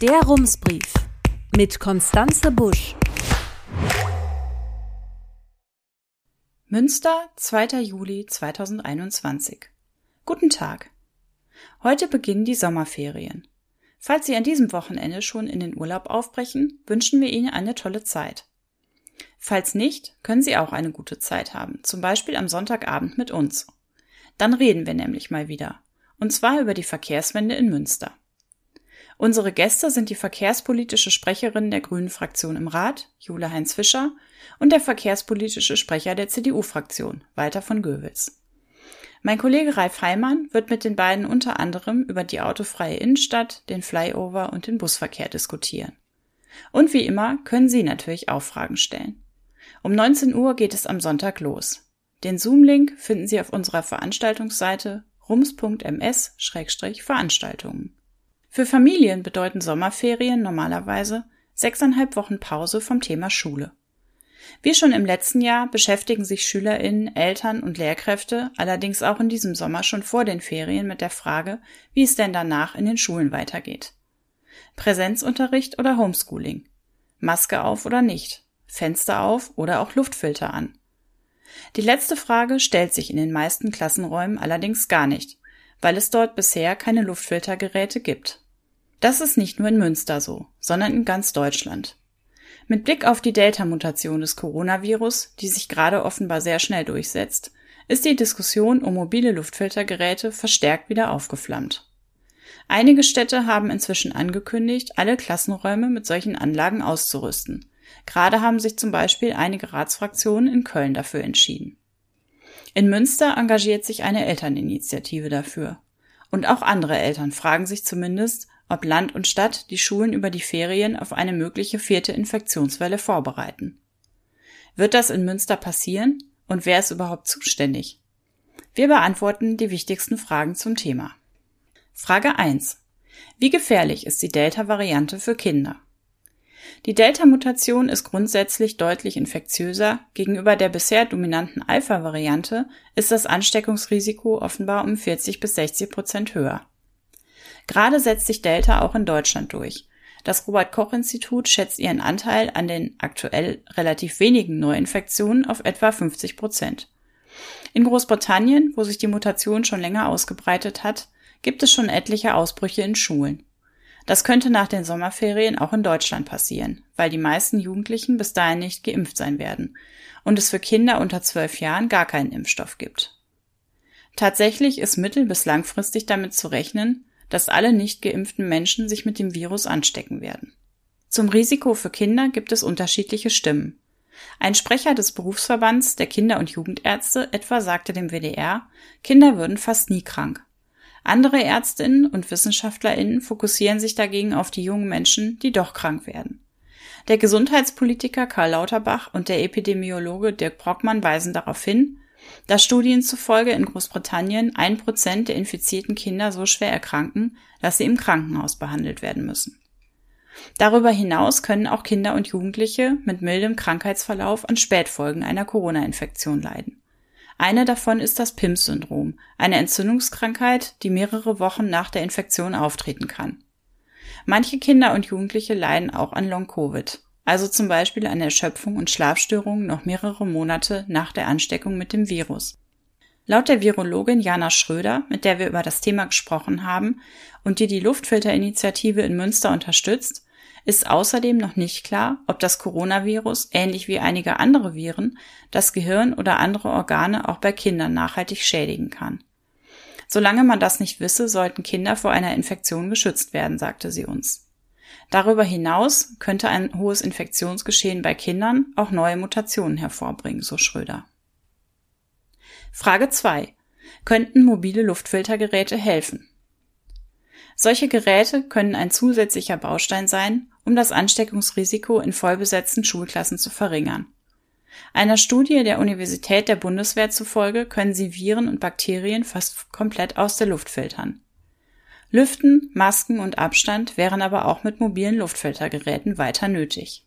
Der Rumsbrief mit Konstanze Busch. Münster, 2. Juli 2021. Guten Tag. Heute beginnen die Sommerferien. Falls Sie an diesem Wochenende schon in den Urlaub aufbrechen, wünschen wir Ihnen eine tolle Zeit. Falls nicht, können Sie auch eine gute Zeit haben, zum Beispiel am Sonntagabend mit uns. Dann reden wir nämlich mal wieder. Und zwar über die Verkehrswende in Münster. Unsere Gäste sind die verkehrspolitische Sprecherin der Grünen Fraktion im Rat, Jule Heinz Fischer, und der verkehrspolitische Sprecher der CDU-Fraktion, Walter von Goewitz. Mein Kollege Ralf Heimann wird mit den beiden unter anderem über die autofreie Innenstadt, den Flyover und den Busverkehr diskutieren. Und wie immer können Sie natürlich auch Fragen stellen. Um 19 Uhr geht es am Sonntag los. Den Zoom-Link finden Sie auf unserer Veranstaltungsseite rums.ms-veranstaltungen. Für Familien bedeuten Sommerferien normalerweise sechseinhalb Wochen Pause vom Thema Schule. Wie schon im letzten Jahr beschäftigen sich SchülerInnen, Eltern und Lehrkräfte allerdings auch in diesem Sommer schon vor den Ferien mit der Frage, wie es denn danach in den Schulen weitergeht. Präsenzunterricht oder Homeschooling? Maske auf oder nicht? Fenster auf oder auch Luftfilter an? Die letzte Frage stellt sich in den meisten Klassenräumen allerdings gar nicht, weil es dort bisher keine Luftfiltergeräte gibt. Das ist nicht nur in Münster so, sondern in ganz Deutschland. Mit Blick auf die Delta-Mutation des Coronavirus, die sich gerade offenbar sehr schnell durchsetzt, ist die Diskussion um mobile Luftfiltergeräte verstärkt wieder aufgeflammt. Einige Städte haben inzwischen angekündigt, alle Klassenräume mit solchen Anlagen auszurüsten. Gerade haben sich zum Beispiel einige Ratsfraktionen in Köln dafür entschieden. In Münster engagiert sich eine Elterninitiative dafür. Und auch andere Eltern fragen sich zumindest, ob Land und Stadt die Schulen über die Ferien auf eine mögliche vierte Infektionswelle vorbereiten. Wird das in Münster passieren und wer ist überhaupt zuständig? Wir beantworten die wichtigsten Fragen zum Thema. Frage 1. Wie gefährlich ist die Delta-Variante für Kinder? Die Delta-Mutation ist grundsätzlich deutlich infektiöser. Gegenüber der bisher dominanten Alpha-Variante ist das Ansteckungsrisiko offenbar um 40 bis 60 Prozent höher. Gerade setzt sich Delta auch in Deutschland durch. Das Robert Koch Institut schätzt ihren Anteil an den aktuell relativ wenigen Neuinfektionen auf etwa 50 Prozent. In Großbritannien, wo sich die Mutation schon länger ausgebreitet hat, gibt es schon etliche Ausbrüche in Schulen. Das könnte nach den Sommerferien auch in Deutschland passieren, weil die meisten Jugendlichen bis dahin nicht geimpft sein werden und es für Kinder unter zwölf Jahren gar keinen Impfstoff gibt. Tatsächlich ist mittel- bis langfristig damit zu rechnen, dass alle nicht geimpften Menschen sich mit dem Virus anstecken werden. Zum Risiko für Kinder gibt es unterschiedliche Stimmen. Ein Sprecher des Berufsverbands der Kinder- und Jugendärzte etwa sagte dem WDR, Kinder würden fast nie krank. Andere Ärztinnen und Wissenschaftlerinnen fokussieren sich dagegen auf die jungen Menschen, die doch krank werden. Der Gesundheitspolitiker Karl Lauterbach und der Epidemiologe Dirk Brockmann weisen darauf hin, dass Studien zufolge in Großbritannien ein Prozent der infizierten Kinder so schwer erkranken, dass sie im Krankenhaus behandelt werden müssen. Darüber hinaus können auch Kinder und Jugendliche mit mildem Krankheitsverlauf an Spätfolgen einer Corona-Infektion leiden. Eine davon ist das PIMS-Syndrom, eine Entzündungskrankheit, die mehrere Wochen nach der Infektion auftreten kann. Manche Kinder und Jugendliche leiden auch an Long-Covid, also zum Beispiel an Erschöpfung und Schlafstörungen noch mehrere Monate nach der Ansteckung mit dem Virus. Laut der Virologin Jana Schröder, mit der wir über das Thema gesprochen haben und die die Luftfilterinitiative in Münster unterstützt, ist außerdem noch nicht klar, ob das Coronavirus, ähnlich wie einige andere Viren, das Gehirn oder andere Organe auch bei Kindern nachhaltig schädigen kann. Solange man das nicht wisse, sollten Kinder vor einer Infektion geschützt werden, sagte sie uns. Darüber hinaus könnte ein hohes Infektionsgeschehen bei Kindern auch neue Mutationen hervorbringen, so Schröder. Frage 2. Könnten mobile Luftfiltergeräte helfen? Solche Geräte können ein zusätzlicher Baustein sein, um das Ansteckungsrisiko in vollbesetzten Schulklassen zu verringern. Einer Studie der Universität der Bundeswehr zufolge können sie Viren und Bakterien fast komplett aus der Luft filtern. Lüften, Masken und Abstand wären aber auch mit mobilen Luftfiltergeräten weiter nötig.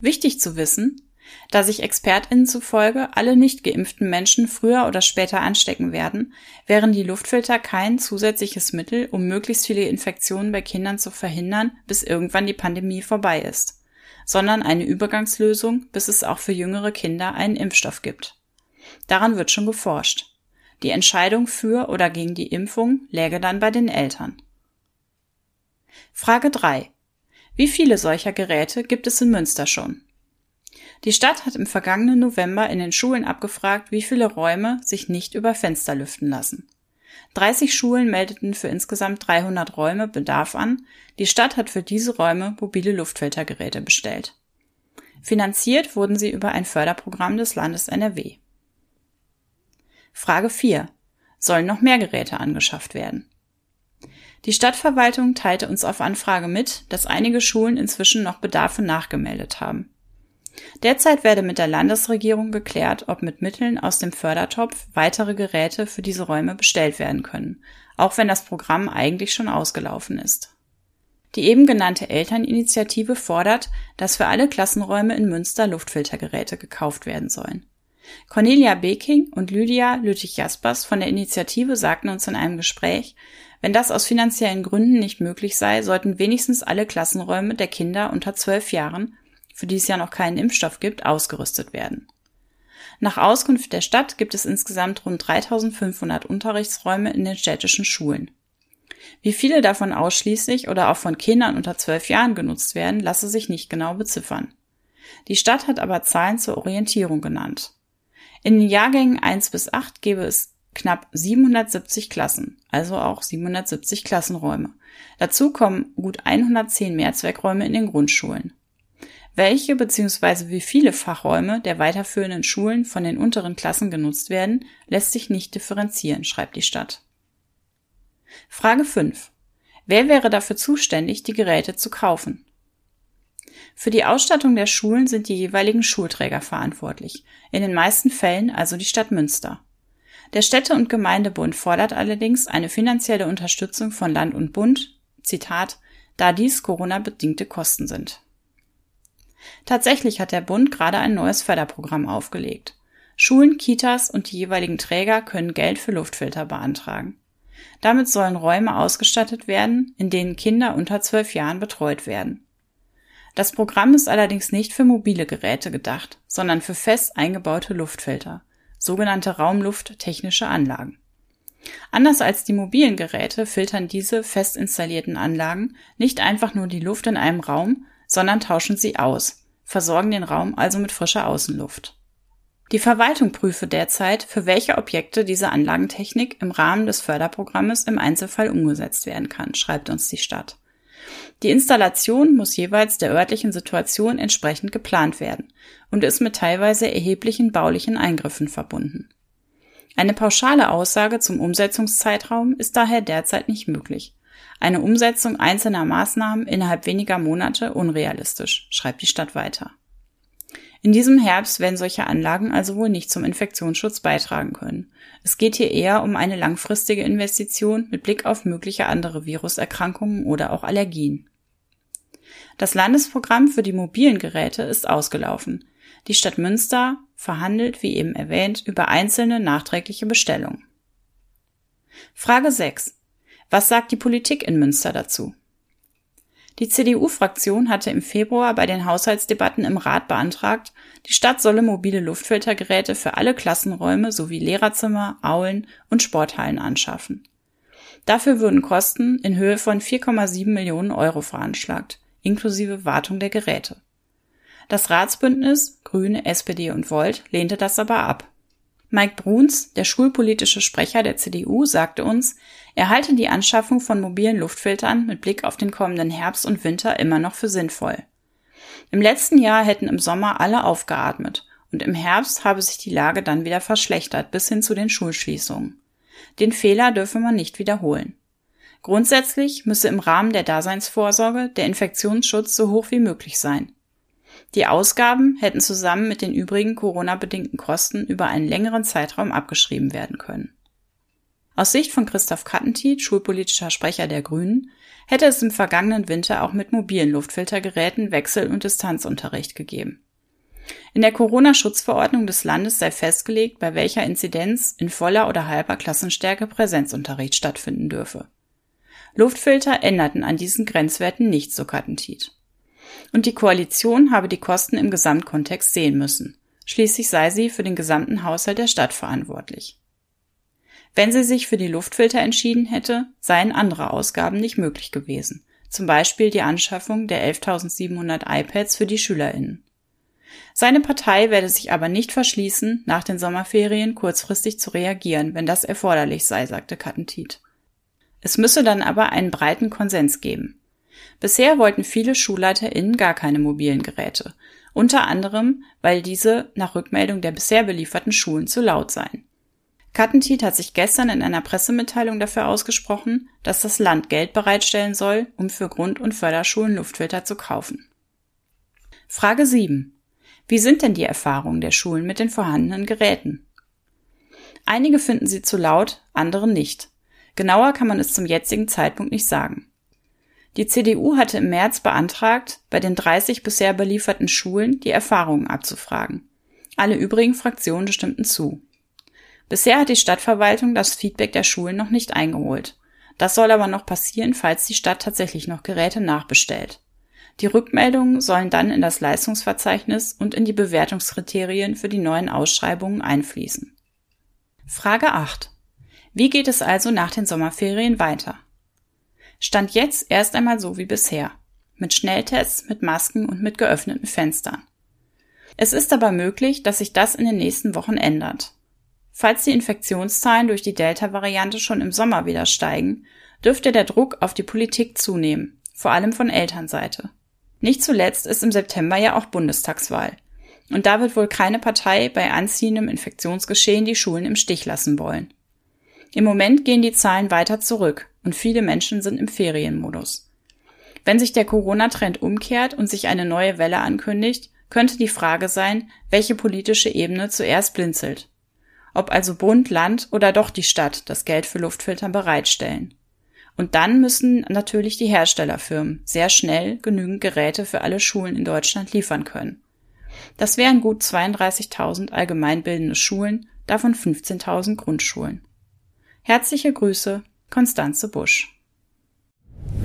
Wichtig zu wissen, Da sich ExpertInnen zufolge alle nicht geimpften Menschen früher oder später anstecken werden, wären die Luftfilter kein zusätzliches Mittel, um möglichst viele Infektionen bei Kindern zu verhindern, bis irgendwann die Pandemie vorbei ist, sondern eine Übergangslösung, bis es auch für jüngere Kinder einen Impfstoff gibt. Daran wird schon geforscht. Die Entscheidung für oder gegen die Impfung läge dann bei den Eltern. Frage 3. Wie viele solcher Geräte gibt es in Münster schon? Die Stadt hat im vergangenen November in den Schulen abgefragt, wie viele Räume sich nicht über Fenster lüften lassen. 30 Schulen meldeten für insgesamt 300 Räume Bedarf an. Die Stadt hat für diese Räume mobile Luftfiltergeräte bestellt. Finanziert wurden sie über ein Förderprogramm des Landes NRW. Frage 4. Sollen noch mehr Geräte angeschafft werden? Die Stadtverwaltung teilte uns auf Anfrage mit, dass einige Schulen inzwischen noch Bedarfe nachgemeldet haben. Derzeit werde mit der Landesregierung geklärt, ob mit Mitteln aus dem Fördertopf weitere Geräte für diese Räume bestellt werden können, auch wenn das Programm eigentlich schon ausgelaufen ist. Die eben genannte Elterninitiative fordert, dass für alle Klassenräume in Münster Luftfiltergeräte gekauft werden sollen. Cornelia Beking und Lydia Lüttich-Jaspers von der Initiative sagten uns in einem Gespräch, wenn das aus finanziellen Gründen nicht möglich sei, sollten wenigstens alle Klassenräume der Kinder unter zwölf Jahren für die es ja noch keinen Impfstoff gibt, ausgerüstet werden. Nach Auskunft der Stadt gibt es insgesamt rund 3500 Unterrichtsräume in den städtischen Schulen. Wie viele davon ausschließlich oder auch von Kindern unter zwölf Jahren genutzt werden, lasse sich nicht genau beziffern. Die Stadt hat aber Zahlen zur Orientierung genannt. In den Jahrgängen 1 bis 8 gäbe es knapp 770 Klassen, also auch 770 Klassenräume. Dazu kommen gut 110 Mehrzweckräume in den Grundschulen. Welche bzw. wie viele Fachräume der weiterführenden Schulen von den unteren Klassen genutzt werden, lässt sich nicht differenzieren, schreibt die Stadt. Frage 5. Wer wäre dafür zuständig, die Geräte zu kaufen? Für die Ausstattung der Schulen sind die jeweiligen Schulträger verantwortlich, in den meisten Fällen also die Stadt Münster. Der Städte- und Gemeindebund fordert allerdings eine finanzielle Unterstützung von Land und Bund, Zitat, da dies Corona-bedingte Kosten sind. Tatsächlich hat der Bund gerade ein neues Förderprogramm aufgelegt. Schulen, Kitas und die jeweiligen Träger können Geld für Luftfilter beantragen. Damit sollen Räume ausgestattet werden, in denen Kinder unter zwölf Jahren betreut werden. Das Programm ist allerdings nicht für mobile Geräte gedacht, sondern für fest eingebaute Luftfilter, sogenannte raumlufttechnische Anlagen. Anders als die mobilen Geräte filtern diese fest installierten Anlagen nicht einfach nur die Luft in einem Raum, sondern tauschen sie aus, versorgen den Raum also mit frischer Außenluft. Die Verwaltung prüfe derzeit, für welche Objekte diese Anlagentechnik im Rahmen des Förderprogrammes im Einzelfall umgesetzt werden kann, schreibt uns die Stadt. Die Installation muss jeweils der örtlichen Situation entsprechend geplant werden und ist mit teilweise erheblichen baulichen Eingriffen verbunden. Eine pauschale Aussage zum Umsetzungszeitraum ist daher derzeit nicht möglich. Eine Umsetzung einzelner Maßnahmen innerhalb weniger Monate unrealistisch, schreibt die Stadt weiter. In diesem Herbst werden solche Anlagen also wohl nicht zum Infektionsschutz beitragen können. Es geht hier eher um eine langfristige Investition mit Blick auf mögliche andere Viruserkrankungen oder auch Allergien. Das Landesprogramm für die mobilen Geräte ist ausgelaufen. Die Stadt Münster verhandelt, wie eben erwähnt, über einzelne nachträgliche Bestellungen. Frage 6. Was sagt die Politik in Münster dazu? Die CDU-Fraktion hatte im Februar bei den Haushaltsdebatten im Rat beantragt, die Stadt solle mobile Luftfiltergeräte für alle Klassenräume sowie Lehrerzimmer, Aulen und Sporthallen anschaffen. Dafür würden Kosten in Höhe von 4,7 Millionen Euro veranschlagt, inklusive Wartung der Geräte. Das Ratsbündnis Grüne, SPD und Volt lehnte das aber ab. Mike Bruns, der schulpolitische Sprecher der CDU, sagte uns, er halte die Anschaffung von mobilen Luftfiltern mit Blick auf den kommenden Herbst und Winter immer noch für sinnvoll. Im letzten Jahr hätten im Sommer alle aufgeatmet und im Herbst habe sich die Lage dann wieder verschlechtert bis hin zu den Schulschließungen. Den Fehler dürfe man nicht wiederholen. Grundsätzlich müsse im Rahmen der Daseinsvorsorge der Infektionsschutz so hoch wie möglich sein. Die Ausgaben hätten zusammen mit den übrigen Corona-bedingten Kosten über einen längeren Zeitraum abgeschrieben werden können. Aus Sicht von Christoph Kattentiet, schulpolitischer Sprecher der Grünen, hätte es im vergangenen Winter auch mit mobilen Luftfiltergeräten Wechsel- und Distanzunterricht gegeben. In der Corona-Schutzverordnung des Landes sei festgelegt, bei welcher Inzidenz in voller oder halber Klassenstärke Präsenzunterricht stattfinden dürfe. Luftfilter änderten an diesen Grenzwerten nichts, so Kattentit. Und die Koalition habe die Kosten im Gesamtkontext sehen müssen. Schließlich sei sie für den gesamten Haushalt der Stadt verantwortlich. Wenn sie sich für die Luftfilter entschieden hätte, seien andere Ausgaben nicht möglich gewesen, zum Beispiel die Anschaffung der 11.700 iPads für die SchülerInnen. Seine Partei werde sich aber nicht verschließen, nach den Sommerferien kurzfristig zu reagieren, wenn das erforderlich sei, sagte Kattentit. Es müsse dann aber einen breiten Konsens geben. Bisher wollten viele SchulleiterInnen gar keine mobilen Geräte, unter anderem, weil diese nach Rückmeldung der bisher belieferten Schulen zu laut seien. Kattentit hat sich gestern in einer Pressemitteilung dafür ausgesprochen, dass das Land Geld bereitstellen soll, um für Grund- und Förderschulen Luftfilter zu kaufen. Frage 7. Wie sind denn die Erfahrungen der Schulen mit den vorhandenen Geräten? Einige finden sie zu laut, andere nicht. Genauer kann man es zum jetzigen Zeitpunkt nicht sagen. Die CDU hatte im März beantragt, bei den 30 bisher belieferten Schulen die Erfahrungen abzufragen. Alle übrigen Fraktionen stimmten zu. Bisher hat die Stadtverwaltung das Feedback der Schulen noch nicht eingeholt. Das soll aber noch passieren, falls die Stadt tatsächlich noch Geräte nachbestellt. Die Rückmeldungen sollen dann in das Leistungsverzeichnis und in die Bewertungskriterien für die neuen Ausschreibungen einfließen. Frage 8. Wie geht es also nach den Sommerferien weiter? Stand jetzt erst einmal so wie bisher. Mit Schnelltests, mit Masken und mit geöffneten Fenstern. Es ist aber möglich, dass sich das in den nächsten Wochen ändert. Falls die Infektionszahlen durch die Delta-Variante schon im Sommer wieder steigen, dürfte der Druck auf die Politik zunehmen, vor allem von Elternseite. Nicht zuletzt ist im September ja auch Bundestagswahl. Und da wird wohl keine Partei bei anziehendem Infektionsgeschehen die Schulen im Stich lassen wollen. Im Moment gehen die Zahlen weiter zurück und viele Menschen sind im Ferienmodus. Wenn sich der Corona-Trend umkehrt und sich eine neue Welle ankündigt, könnte die Frage sein, welche politische Ebene zuerst blinzelt ob also Bund, Land oder doch die Stadt das Geld für Luftfilter bereitstellen. Und dann müssen natürlich die Herstellerfirmen sehr schnell genügend Geräte für alle Schulen in Deutschland liefern können. Das wären gut 32.000 allgemeinbildende Schulen, davon 15.000 Grundschulen. Herzliche Grüße, Konstanze Busch.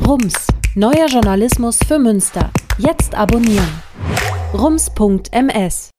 Rums, neuer Journalismus für Münster. Jetzt abonnieren. rums.ms